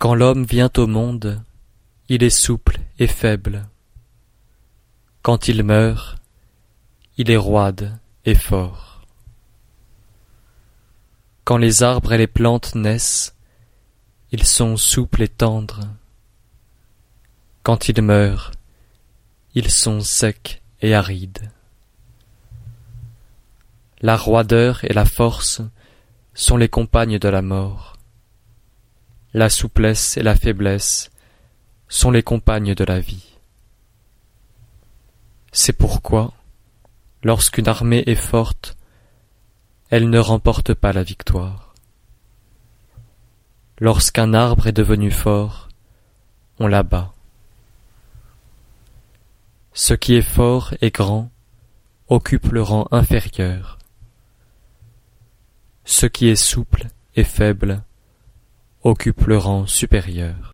Quand l'homme vient au monde, il est souple et faible. Quand il meurt, il est roide et fort. Quand les arbres et les plantes naissent, ils sont souples et tendres. Quand ils meurent, ils sont secs et arides. La roideur et la force sont les compagnes de la mort. La souplesse et la faiblesse sont les compagnes de la vie. C'est pourquoi, lorsqu'une armée est forte, elle ne remporte pas la victoire. Lorsqu'un arbre est devenu fort, on l'abat. Ce qui est fort et grand occupe le rang inférieur. Ce qui est souple et faible occupe le rang supérieur.